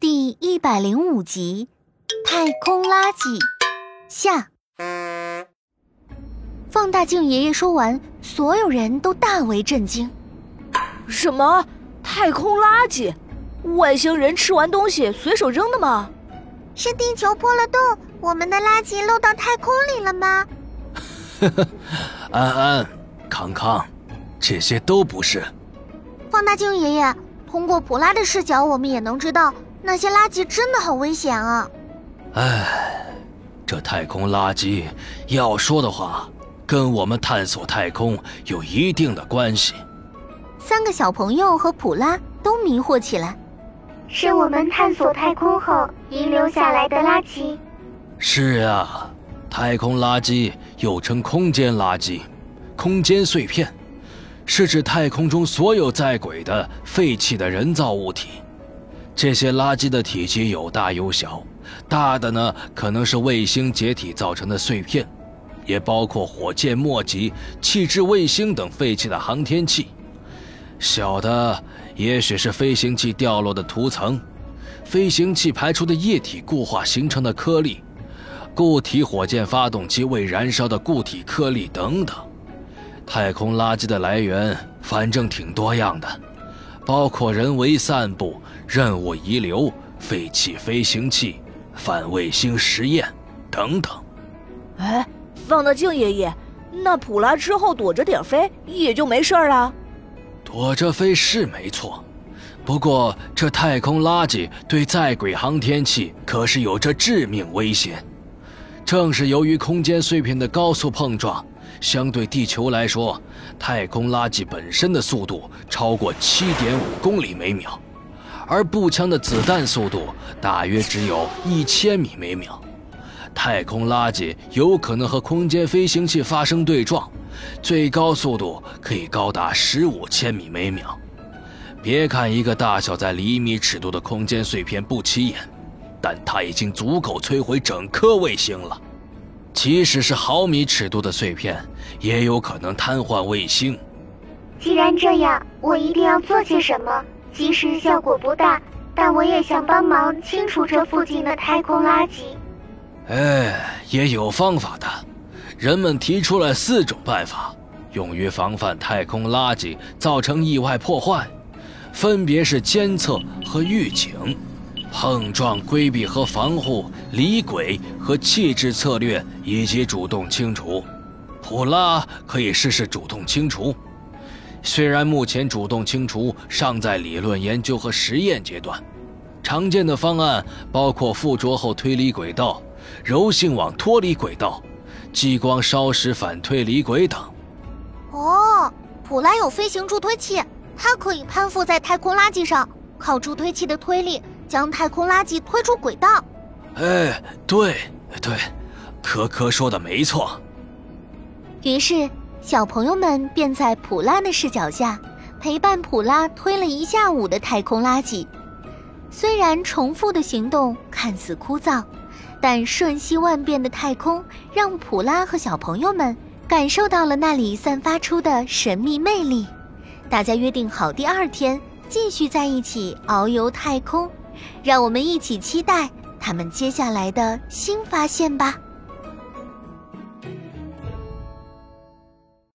第一百零五集《太空垃圾》下。放大镜爷爷说完，所有人都大为震惊。什么？太空垃圾？外星人吃完东西随手扔的吗？是地球破了洞，我们的垃圾漏到太空里了吗？呵呵，安安，康康，这些都不是。放大镜爷爷，通过普拉的视角，我们也能知道那些垃圾真的好危险啊！唉，这太空垃圾要说的话，跟我们探索太空有一定的关系。三个小朋友和普拉都迷惑起来。是我们探索太空后遗留下来的垃圾。是啊，太空垃圾又称空间垃圾、空间碎片。是指太空中所有在轨的废弃的人造物体，这些垃圾的体积有大有小，大的呢可能是卫星解体造成的碎片，也包括火箭末级、弃置卫星等废弃的航天器；小的也许是飞行器掉落的涂层，飞行器排出的液体固化形成的颗粒，固体火箭发动机未燃烧的固体颗粒等等。太空垃圾的来源反正挺多样的，包括人为散布、任务遗留、废弃飞行器、反卫星实验等等。哎，放大镜爷爷，那普拉之后躲着点飞也就没事了？躲着飞是没错，不过这太空垃圾对在轨航天器可是有着致命威胁。正是由于空间碎片的高速碰撞。相对地球来说，太空垃圾本身的速度超过七点五公里每秒，而步枪的子弹速度大约只有一千米每秒。太空垃圾有可能和空间飞行器发生对撞，最高速度可以高达十五千米每秒。别看一个大小在厘米尺度的空间碎片不起眼，但它已经足够摧毁整颗卫星了。即使是毫米尺度的碎片，也有可能瘫痪卫星。既然这样，我一定要做些什么。即使效果不大，但我也想帮忙清除这附近的太空垃圾。哎，也有方法的。人们提出了四种办法，用于防范太空垃圾造成意外破坏，分别是监测和预警。碰撞规避和防护、离轨和弃置策略，以及主动清除。普拉可以试试主动清除。虽然目前主动清除尚在理论研究和实验阶段，常见的方案包括附着后推离轨道、柔性网脱离轨道、激光烧蚀反推离轨等。哦，普拉有飞行助推器，它可以攀附在太空垃圾上，靠助推器的推力。将太空垃圾推出轨道。哎，对对，科科说的没错。于是，小朋友们便在普拉的视角下，陪伴普拉推了一下午的太空垃圾。虽然重复的行动看似枯燥，但瞬息万变的太空让普拉和小朋友们感受到了那里散发出的神秘魅力。大家约定好，第二天继续在一起遨游太空。让我们一起期待他们接下来的新发现吧。